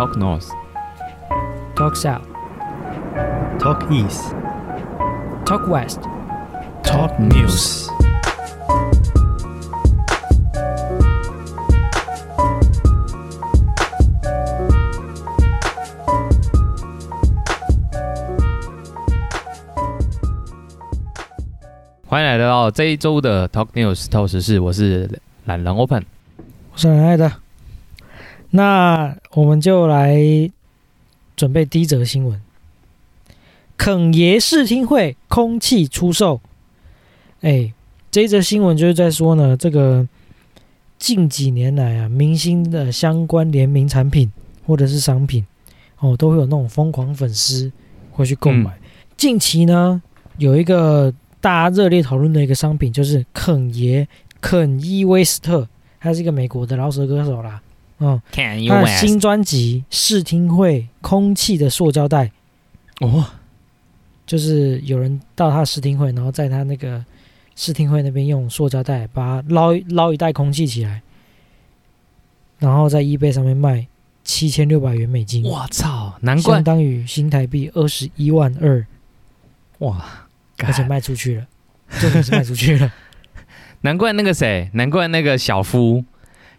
Talk North, Talk South, Talk East, Talk West。Talk News。欢迎来到这一周的 Talk News 透时事，我是懒人 Open。我是很爱的。那我们就来准备第一则新闻：肯爷试听会空气出售。哎，这一则新闻就是在说呢，这个近几年来啊，明星的相关联名产品或者是商品哦，都会有那种疯狂粉丝会去购买。近期呢，有一个大家热烈讨论的一个商品，就是肯爷肯伊威斯特。他是一个美国的饶舌歌手啦，嗯，Can 他的新专辑试听会空气的塑胶袋，哦，就是有人到他的试听会，然后在他那个试听会那边用塑胶袋把它捞捞一袋空气起来，然后在 eBay 上面卖七千六百元美金，我操，难怪。相当于新台币二十一万二，哇，而且卖出去了，重点是卖出去了，难怪那个谁，难怪那个小夫，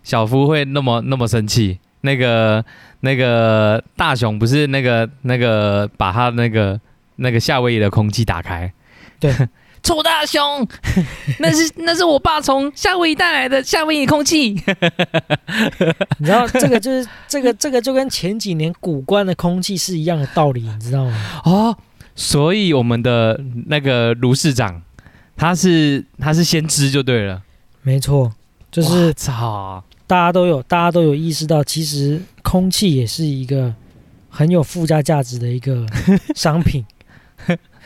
小夫会那么那么生气。那个那个大雄不是那个那个把他那个那个夏威夷的空气打开，对，臭大雄，那是那是我爸从夏威夷带来的夏威夷空气。你知道这个就是这个这个就跟前几年古关的空气是一样的道理，你知道吗？哦，所以我们的那个卢市长，他是他是先知就对了，没错，就就是操，大家都有大家都有意识到，其实空气也是一个很有附加价值的一个 商品。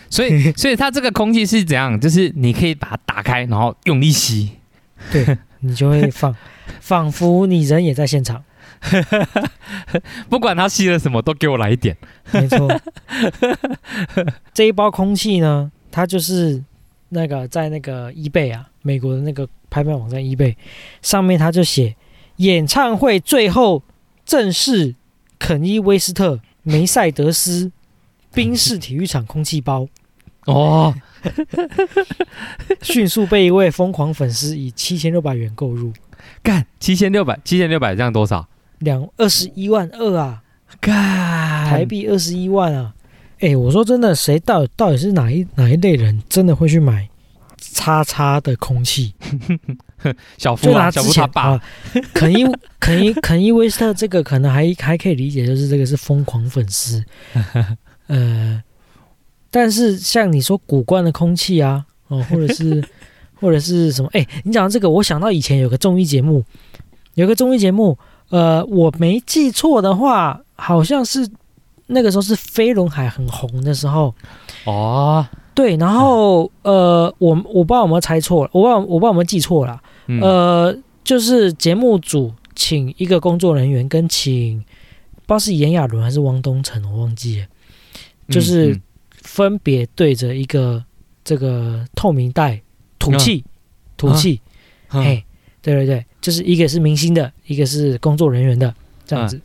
所以所以它这个空气是怎样？就是你可以把它打开，然后用力吸。对你就会放 仿佛你人也在现场。不管他吸了什么，都给我来一点。没错，这一包空气呢，它就是那个在那个 eBay 啊，美国的那个拍卖网站 eBay 上面，它就写演唱会最后正式肯伊威斯特梅赛德斯 宾士体育场空气包，哦，迅速被一位疯狂粉丝以七千六百元购入，干七千六百，七千六百这样多少？两二十一万二啊，干台币二十一万啊！哎、我说真的，谁到底到底是哪一哪一类人真的会去买叉叉的空气？小夫啊，就拿之前小夫他爸啊，肯伊 肯伊肯伊威斯特这个可能还还可以理解，就是这个是疯狂粉丝，呃，但是像你说古怪的空气啊，哦，或者是或者是什么？哎、你讲到这个，我想到以前有个综艺节目，有个综艺节目，呃，我没记错的话，好像是那个时候是飞轮海很红的时候，哦，对，然后呃，我我不知道有没有猜错了，我不知道我不知道有没有记错了。嗯。呃，就是节目组请一个工作人员跟请，不知道是炎亚纶还是汪东城，我忘记了，就是嗯分别对着一个这个透明袋吐气，吐气，嗯嘿，对对对，就是一个是明星的，一个是工作人员的这样子，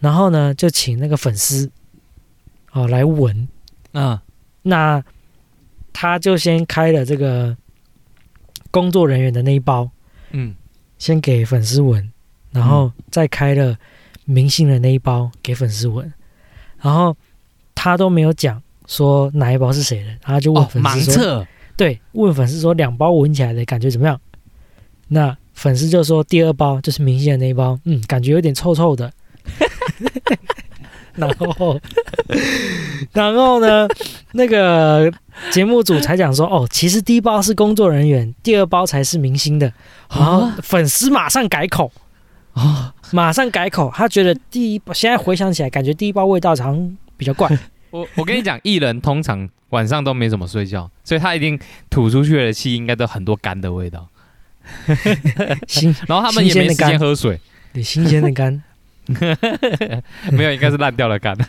然后呢就请那个粉丝哦来闻，嗯那他就先开了这个工作人员的那一包。嗯，先给粉丝闻，然后再开了明星的那一包给粉丝闻，然后他都没有讲说哪一包是谁的，然后就问粉丝说，测，对，问粉丝说两包闻起来的感觉怎么样？那粉丝就说第二包就是明星的那一包，嗯，感觉有点臭臭的。然后，然后呢，那个 节目组才讲说，哦，其实第一包是工作人员，第二包才是明星的。然后啊粉丝马上改口，啊，马上改口，他觉得第一包现在回想起来，感觉第一包味道好像比较怪。我我跟你讲，艺人通常晚上都没怎么睡觉，所以他一定吐出去的气应该都很多干的味道，新然后他们也没时间喝水，对新鲜的肝，没有，应该是烂掉的干。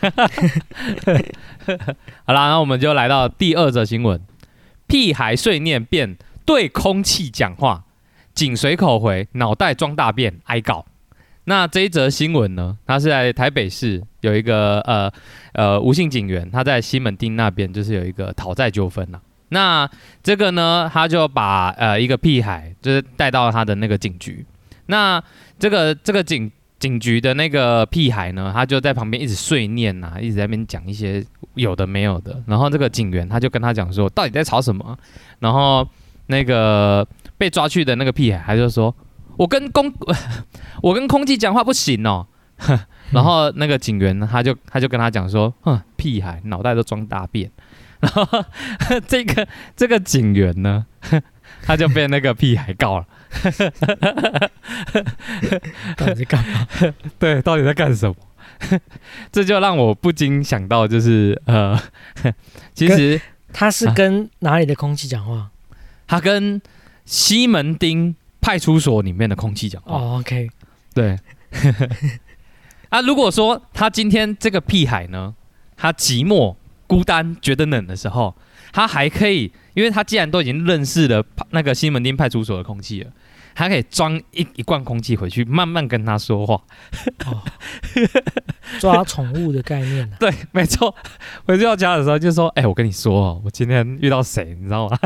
好啦，那我们就来到第二则新闻：屁孩碎念变对空气讲话，紧随口回，脑袋装大便，哀告。那这一则新闻呢，它是在台北市有一个呃呃吴姓警员，他在西门町那边就是有一个讨债纠纷呐。那这个呢，他就把呃一个屁孩就是带到他的那个警局。那这个这个警警局的那个屁孩呢，他就在旁边一直碎念呐、一直在那边讲一些有的没有的。然后这个警员他就跟他讲说，到底在吵什么？然后那个被抓去的那个屁孩他就说，我跟公 我跟空气讲话不行哦。然后那个警员呢，他就他就跟他讲说，哼，屁孩脑袋都装大便。然后这个这个警员呢，他就被那个屁孩告了。到底在干嘛？对，到底在干什么？这就让我不禁想到，就是呃，其实他是跟哪里的空气讲话？他跟西门町派出所里面的空气讲话。哦，OK，对。啊，如果说他今天这个屁孩呢，他寂寞、孤单、觉得冷的时候，他还可以，因为他既然都已经认识了那个西门町派出所的空气了，他可以装一一罐空气回去，慢慢跟他说话。哦，抓宠物的概念啊呢、对，没错。回到家的时候就说：“哎、我跟你说哦，我今天遇到谁，你知道吗？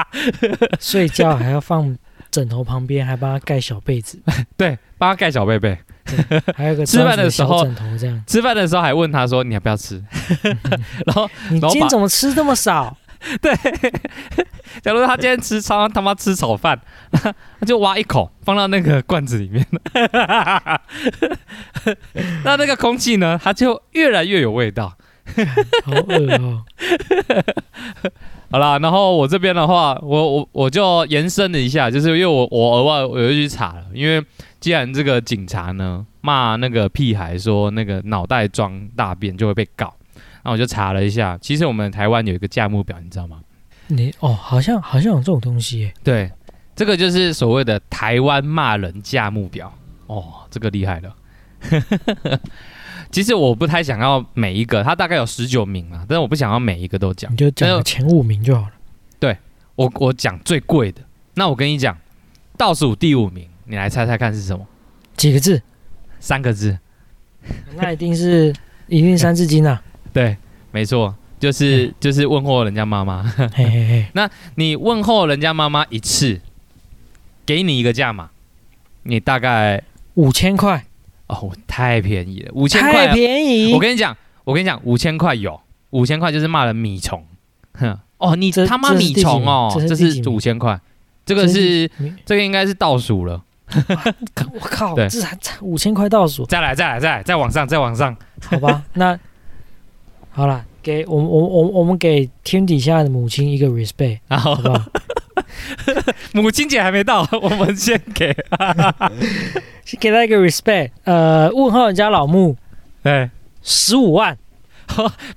睡觉还要放枕头旁边，还帮他盖小被子，对，帮他盖小被被。还有个 吃饭的时候枕头这样。吃饭的时候还问他说：你要不要吃？然后，你今天怎么吃这么少？对假如他今天吃超他妈吃炒饭，他就挖一口放到那个罐子里面。那那个空气呢，它就越来越有味道。好饿哦！好啦，然后我这边的话，我我我就延伸了一下，就是因为我我额外我又去查了，因为既然这个警察呢骂那个屁孩说那个脑袋装大便就会被告，那我就查了一下，其实我们台湾有一个价目表，你知道吗？你哦，好像好像有这种东西耶。对，这个就是所谓的台湾骂人价目表哦，这个厉害了。其实我不太想要每一个，他大概有十九名啊，但是我不想要每一个都讲你。就讲有前五名就好了。对我我讲最贵的，那我跟你讲，倒数第五名，你来猜猜看是什么？几个字？三个字，那一定是 一定三字经啊！对，没错，就是就是问候人家妈妈。嘿嘿嘿，你问候人家妈妈一次，给你一个价码，你大概五千块，哦太便宜了，五千块太啊，便宜。我跟你讲，我跟你讲，五千块有，五千块就是骂人米虫，哼，哦，你他妈米虫哦，这是五千块，这个是这个应该是倒数了，我靠，对。这才才五千块倒数，再来再来再来再往上再往上，好吧？那好了，给我们我我我们给天底下的母亲一个 respect，然后好不好？母亲节还没到，我们先给，先给他一个 respect，呃，问候人家老木对，十五万，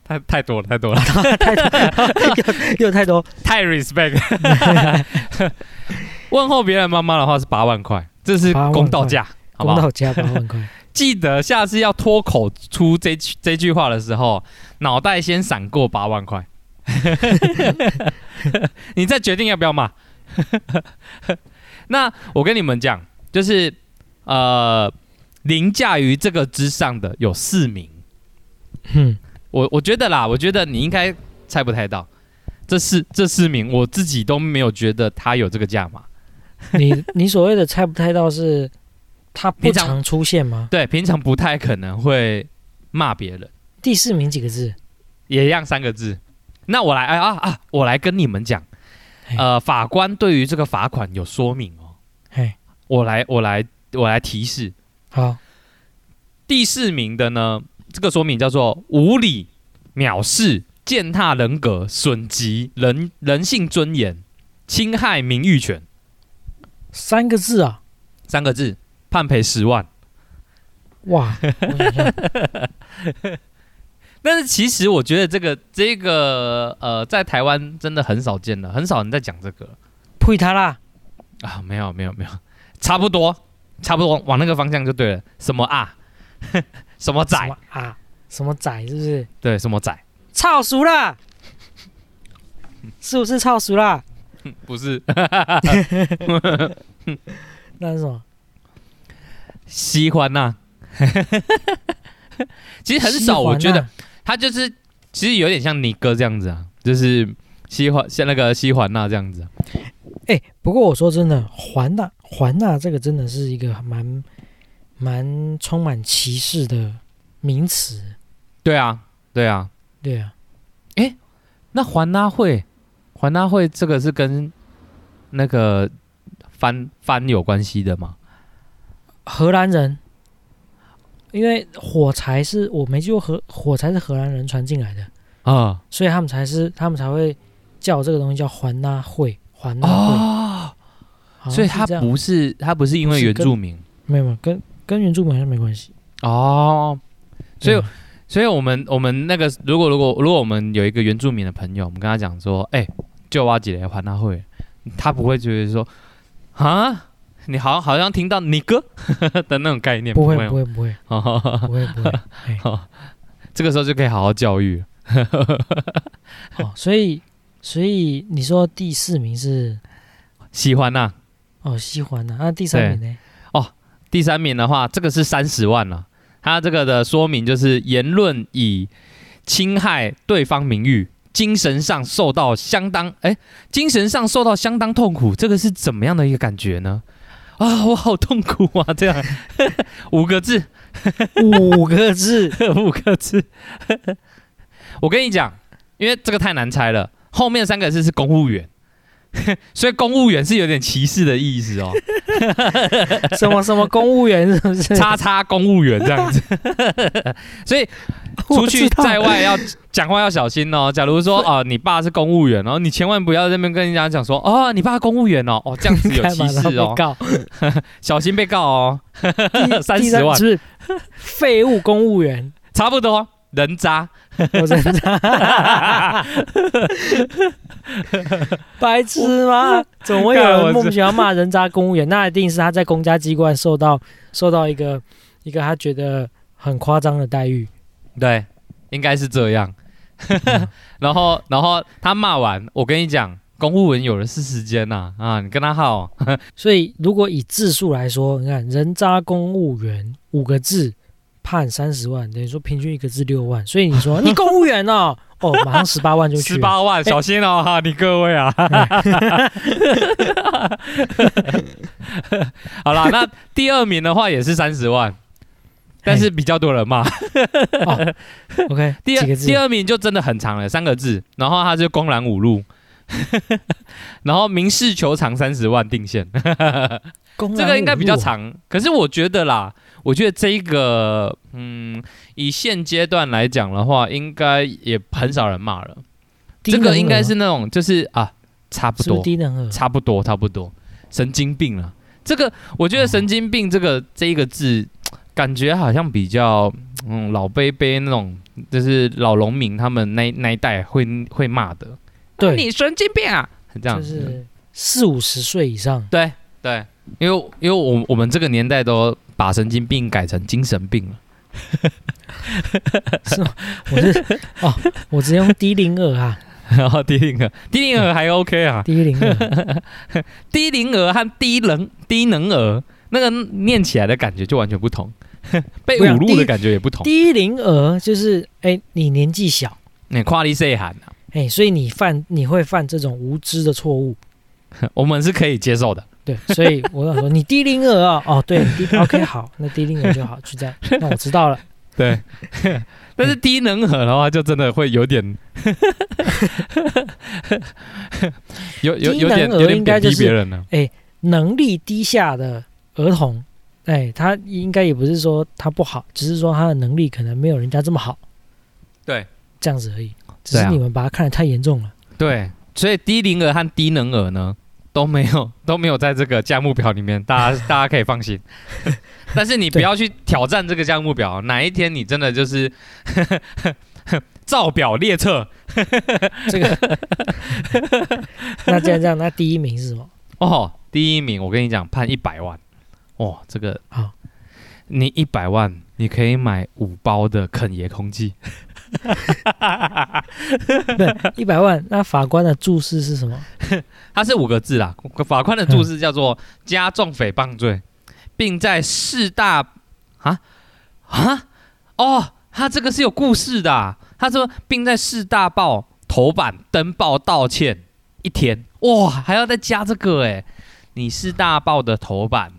太太多了太多了，太多，又又太多，太 respect，问候别人妈妈的话是八万块，这是公道价，好不好？公道价八万块，记得下次要脱口出这句这句话的时候，脑袋先闪过八万块，你再决定要不要骂。那我跟你们讲，就是呃，凌驾于这个之上的有四名，嗯，我我觉得啦，我觉得你应该猜不太到，这四这四名我自己都没有觉得他有这个价码。你你所谓的猜不太到是他不平常常出现吗？对，平常不太可能会骂别人。第四名几个字？也一样三个字。那我来哎啊啊，我来跟你们讲，呃，法官对于这个罚款有说明哦。嘿，我来我来我来提示，好，第四名的呢，这个说明叫做无理、藐视、践踏人格、损及人人性尊严、侵害名誉权，三个字啊！三个字，判赔十万。哇，我想想 但是其实我觉得这个这个呃，在台湾真的很少见了，很少人在讲这个。呸他啦！啊，没有没有没有，差不多差不多往那个方向就对了。什么啊？什么仔啊？什么仔？是不是？对，什么仔？操熟啦！是不是操熟啦？不是，那是什么？喜欢呐、其实很少，我觉得啊他就是其实有点像你哥这样子啊，就是西环像那个西环娜这样子啊、哎、不过我说真的，环呐环呐这个真的是一个蛮蛮充满歧视的名词。对啊，对啊。对啊，哎那环呐会，环拉会这个是跟那个翻翻有关系的吗？荷兰人，因为火柴是我没记过，荷火柴是荷兰人传进来的，啊。所以他们才是他们才会叫这个东西叫环纳会，环纳会。哦，所以他不是他不是因为原住民。没有没有跟跟原住民好像没关系。哦，所以对所以我们我们那个如果如果如果我们有一个原住民的朋友，我们跟他讲说，哎、就挖几来环他会，他不会觉得说啊，你好像好像听到你哥？的那种概念，不会会不会不会。哦不会不会，哎。这个时候就可以好好教育。所以所以你说第四名是？喜欢呐、哦喜欢呐，那第三名呢？哦第三名的话，这个是三十万了。他这个的说明就是言论以侵害对方名誉，精神上受到相当哎，精神上受到相当痛苦，这个是怎么样的一个感觉呢？啊，我好痛苦啊！这样 五个字，五个字，五个字。我跟你讲，因为这个太难猜了，后面三个字是公务员，所以公务员是有点歧视的意思哦。什么什么公务员是不是？叉叉公务员这样子，所以出去在外要讲话要小心哦。假如说哦、你爸是公务员，然后你千万不要在那边跟人家讲说哦，你爸公务员哦，哦这样子有歧视哦，告？小心被告哦。第30第三万是不是废物公务员？差不多人渣，我真的白痴吗？怎么会有人莫名其妙骂人渣公务员？那一定是他在公家机关受到受到一个一个他觉得很夸张的待遇。对，应该是这样。然后，然后他骂完，我跟你讲，公务员有的是时间呐啊你跟他耗，所以如果以字数来说，你看人渣公务员五个字判三十万，等于说平均一个字六万。所以你说你公务员哦，哦，马上十八万就去十。八万，小心哦哈，你各位啊。好啦，那第二名的话也是三十万，但是比较多人骂。OK，第二第二名就真的很长了，三个字，然后他就公然侮辱，然后民事求偿三十万定线，这个应该比较。长。可是我觉得啦，我觉得这一个，嗯，以现阶段来讲的话，应该也很少人骂了。这个应该是那种就是啊，差不多？差不多，差不多，神经病了。这个我觉得“神经病”这个、这一个字，感觉好像比较嗯老杯杯那种，就是老农民他们那那一代会会骂的。对，你神经病啊！这样就是四五十岁以上。对对，因为因为我我们这个年代都把神经病改成精神病了。是吗我是哦，我直接用低龄儿啊，然 后低龄儿，低龄儿还 OK 啊，低龄儿。低龄儿和低能低能儿那个念起来的感觉就完全不同，被侮辱的感觉也不同。低龄儿就是哎，你年纪小，你跨力谁喊啊？哎，所以你犯你会犯这种无知的错误。我们是可以接受的。对，所以我想说，你低龄儿啊，哦，对低，OK，好，那低龄儿就好，就这样，那我知道了。对，但是低能儿的话，就真的会有点，有有有点有点贬应该就是低别人了。能力低下的儿童，哎，他应该也不是说他不好，只是说他的能力可能没有人家这么好，对这样子而已。只是你们把它看得太严重了。对，所以低龄儿和低能儿呢都没有都没有在这个价目表里面，大家大家可以放心。但是你不要去挑战这个价目表，哪一天你真的就是造表列册这个，那这样这样，那第一名是什么？哦，第一名我跟你讲判一百万，哦，这个啊，你一百万你可以买五包的肯爷空气。对，一百万。那法官的注释是什么？它是五个字啦，法官的注释叫做加重诽谤罪，并在四大啊啊哦，他这个是有故事的啊、他说并在四大报头版登报道歉一天，哇，还要再加这个哎，你四大报的头版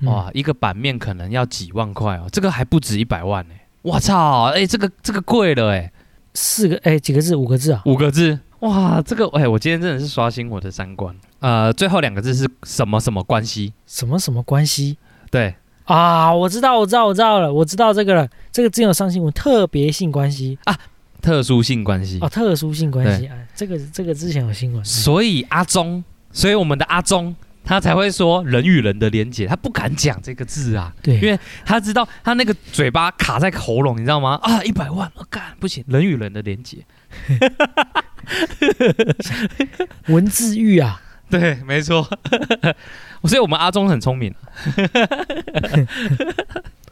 嗯哇，一个版面可能要几万块哦，这个还不止一百万呢。我操，哎、这个这个贵了哎，四个哎几个字？五个字啊？五个字，哇，这个哎、我今天真的是刷新我的三观。呃，最后两个字是什么什么关系？什么什么关系对，啊？我知道，我知道，我知道了，我知道这个了。这个之前有上新闻，特别性关系啊特殊性关系。哦，特殊性关系啊，这个这个之前有新闻。所以阿忠，所以我们的阿忠他才会说人与人的连接，他不敢讲这个字啊，对，因为他知道他那个嘴巴卡在喉咙，你知道吗？啊，一百万，我、干不行，人与人的连接。文字狱啊，对，没错。所以我们阿忠很聪明。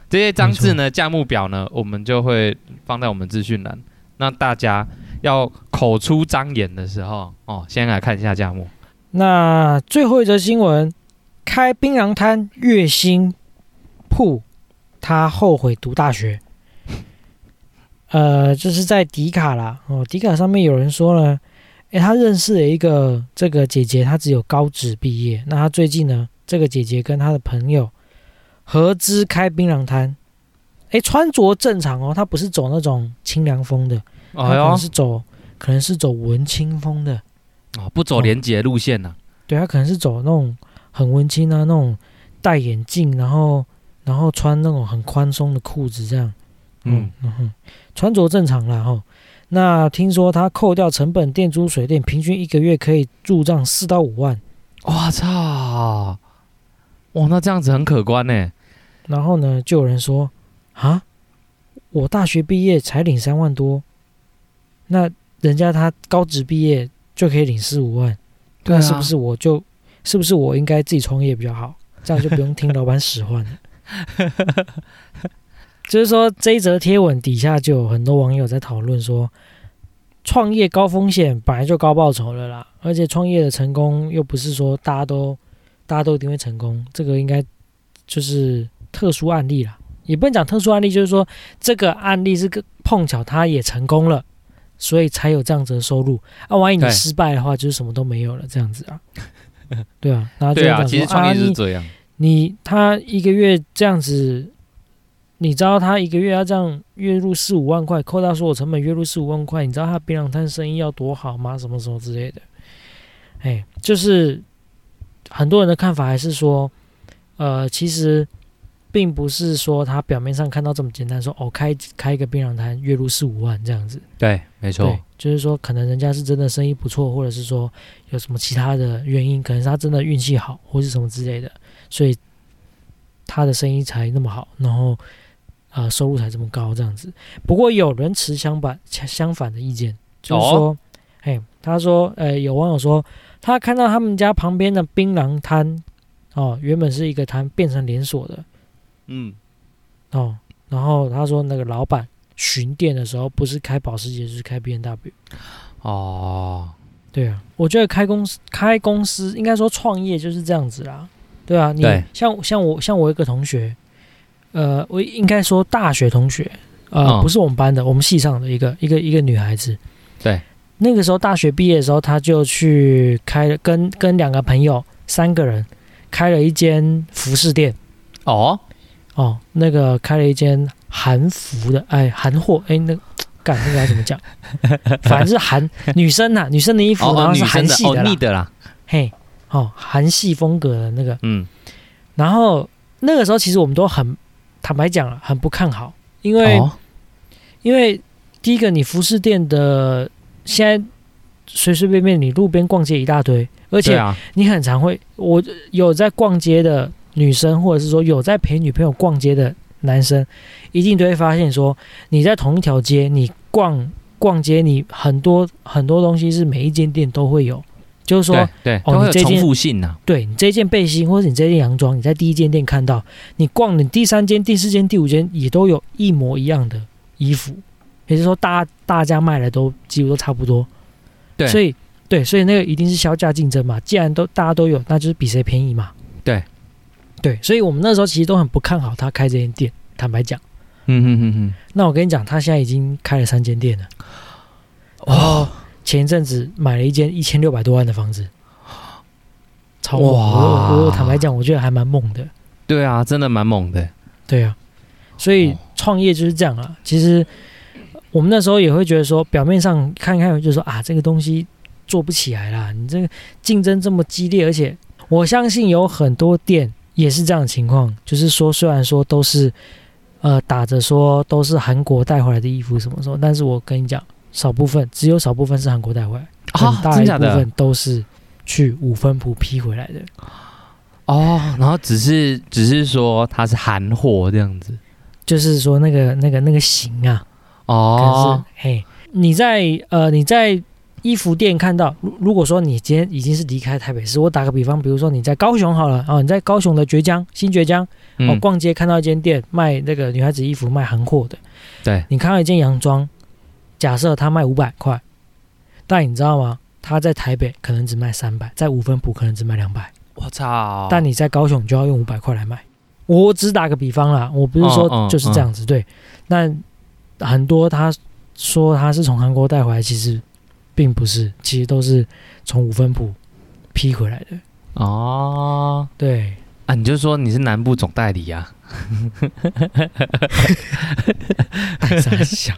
这些章字呢，价目表呢，我们就会放在我们资讯栏。那大家要口出张言的时候，哦，先来看一下价目。那最后一则新闻，开槟榔摊月薪铺，他后悔读大学。呃，就是在迪卡啦，哦，迪卡上面有人说呢，诶，他认识了一个这个姐姐，她只有高职毕业。那她最近呢，这个姐姐跟她的朋友合资开槟榔摊，诶，穿着正常哦，她不是走那种清凉风的，她可能，是走可能是走文青风的。哦，不走廉洁路线呢、对他可能是走那种很文青啊，那种戴眼镜，然后然后穿那种很宽松的裤子这样，嗯，嗯哼，穿着正常啦哈。那听说他扣掉成本、电租、水电，平均一个月可以入账四到五万。我操，哇，那这样子很可观呢。然后呢，就有人说啊，我大学毕业才领三万多，那人家他高职毕业就可以领四五万，对啊那是不是我就是不是我应该自己创业比较好？这样就不用听老板使唤了。就是说，这一则贴文底下就有很多网友在讨论说，创业高风险本来就高报酬了啦，而且创业的成功又不是说大家都大家都一定会成功，这个应该就是特殊案例啦。也不能讲特殊案例，就是说这个案例是个碰巧他也成功了，所以才有这样子的收入啊。万一你失败的话，就是什么都没有了，这样子啊。对啊，然后就对啊，讲说其实创业是你这样。你他一个月这样子，你知道他一个月要这样月入四五万块，扣掉所有成本月入四五万块，你知道他槟榔摊生意要多好吗？什么什么之类的，哎，就是很多人的看法还是说，呃，其实并不是说他表面上看到这么简单，说哦开开一个槟榔摊月入四五万这样子，对，没错对。，就是说可能人家是真的生意不错，或者是说有什么其他的原因，可能是他真的运气好，或是什么之类的，所以他的生意才那么好，然后呃收入才这么高这样子。不过有人持相反相反的意见，就是说，哎、他说，呃，有网友说他看到他们家旁边的槟榔摊，哦，原本是一个摊，变成连锁的，嗯，哦，然后他说那个老板巡店的时候，不是开保时捷，就是开 B N W。哦，对啊，我觉得开公司开公司应该说创业就是这样子啦。对啊，你像像我像我一个同学，呃，我应该说大学同学，呃，嗯。不是我们班的，我们系上的一个一个一个女孩子。对，那个时候大学毕业的时候，他就去开了跟跟两个朋友三个人开了一间服饰店。哦，哦，那个开了一间韩服的，哎，韩货，哎，那干那个要怎么讲？反正是韩女生呐、女生的衣服，哦哦，然后是韩系的啦。逆的啦，嘿，哦，韩系风格的那个，嗯，然后那个时候其实我们都很坦白讲了，很不看好，因为、哦，因为第一个你服饰店的现在随随便便你路边逛街一大堆，而且你很常会，我有在逛街的女生，或者是说有在陪女朋友逛街的男生，一定都会发现说，你在同一条街，你逛逛街，你很多很多东西是每一间店都会有，就是说对。对，哦都会有重你这件复性呐。对你这件背心或者你这件洋装，你在第一间店看到，你逛你第三间、第四间、第五间也都有一模一样的衣服，也就是说大大家卖的都几乎都差不多。对所以对，所以那个一定是销价竞争嘛。既然都大家都有，那就是比谁便宜嘛。对，对，所以我们那时候其实都很不看好他开这间店。坦白讲，嗯嗯嗯嗯，那我跟你讲，他现在已经开了三间店了。哦前一阵子买了一间一千六百多万的房子，超猛！哇我我坦白讲，我觉得还蛮猛的。对啊，真的蛮猛的。对啊，所以哦创业就是这样啊。其实我们那时候也会觉得说，表面上看一看就说啊，这个东西做不起来啦，你这个竞争这么激烈，而且我相信有很多店也是这样的情况，就是说虽然说都是呃打着说都是韩国带回来的衣服什么什么，但是我跟你讲，少部分只有少部分是韩国带回来，啊很大一部分都是去五分铺批回来的。哦，然后只是只是说它是韩货这样子。就是说那个那个那个型啊，可哦是，嘿，你在呃你在衣服店看到，如如果说你今天已经是离开台北市，我打个比方，比如说你在高雄好了哦，你在高雄的崛江新崛江哦嗯，逛街看到一间店卖那个女孩子衣服卖韩货的，对，你看到一件洋装，假设它卖五百块，但你知道吗？它在台北可能只卖三百，在五分埔可能只卖两百，我操！但你在高雄就要用五百块来卖。我只打个比方啦，我不是嗯说嗯就是这样子，对。那很多他说他是从韩国带回来，其实并不是，其实都是从五分铺批回来的。哦。对，啊，你就说你是南部总代理啊？带三小，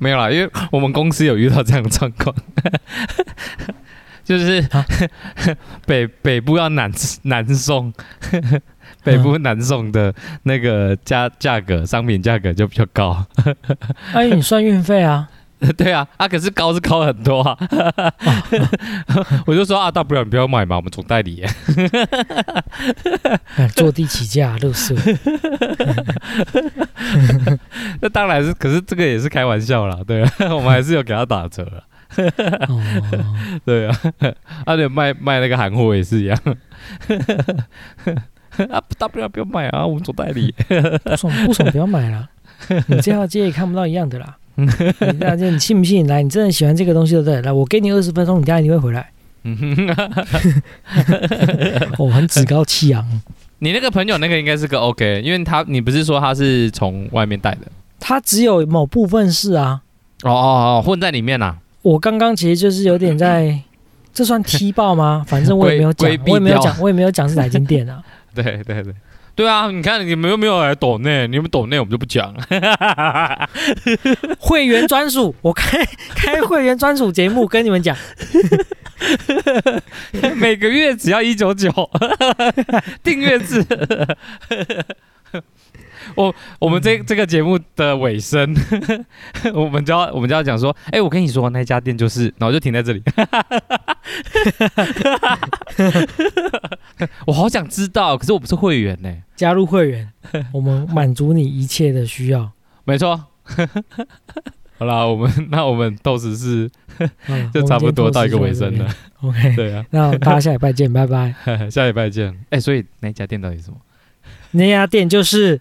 没有啦，因为我们公司有遇到这样的状况，就是、啊？北北部要南南送，北部南送的那个价价格，商品价格就比较高。哎，你算运费啊？对啊，啊，可是高是高很多啊。我就说啊，大不了你不要买嘛，我们总代理坐地起价，乐色。那当然是，可是这个也是开玩笑啦，对啊，我们还是有给他打折了。哦，对啊，而且卖卖那个韩货也是一样。啊，大不了不要买啊，我们做代理。不爽不爽不要买了。你这条街也看不到一样的啦。你这条街你信不信？来，你真的喜欢这个东西对不对？来，我给你二十分钟，你等下一定会回来。我、很趾高气扬。你那个朋友那个应该是个 OK，因为他你不是说他是从外面带的？他只有某部分是啊。哦哦哦，混在里面啦、我刚刚其实就是有点在，这算踢爆吗？反正我也没有讲我也没有讲，我也没有讲是哪间店啊。对对对。对啊，你看你们又没有来抖内，你们抖内我们就不讲了。会员专属，我开开会员专属节目跟你们讲，每个月只要一九九，订阅制。我我们这这个节目的尾声，我们就要我们就要讲说，哎、我跟你说那家店就是，然后就停在这里。我好想知道，可是我不是会员呢、加入会员，我们满足你一切的需要。没错。好啦，我们那我们到时是嗯就差不多到一个尾声。了。我们今天 OK，对啊，那大家下礼拜见，拜拜。下礼拜见。哎、所以那家店到底是什么？那家店就是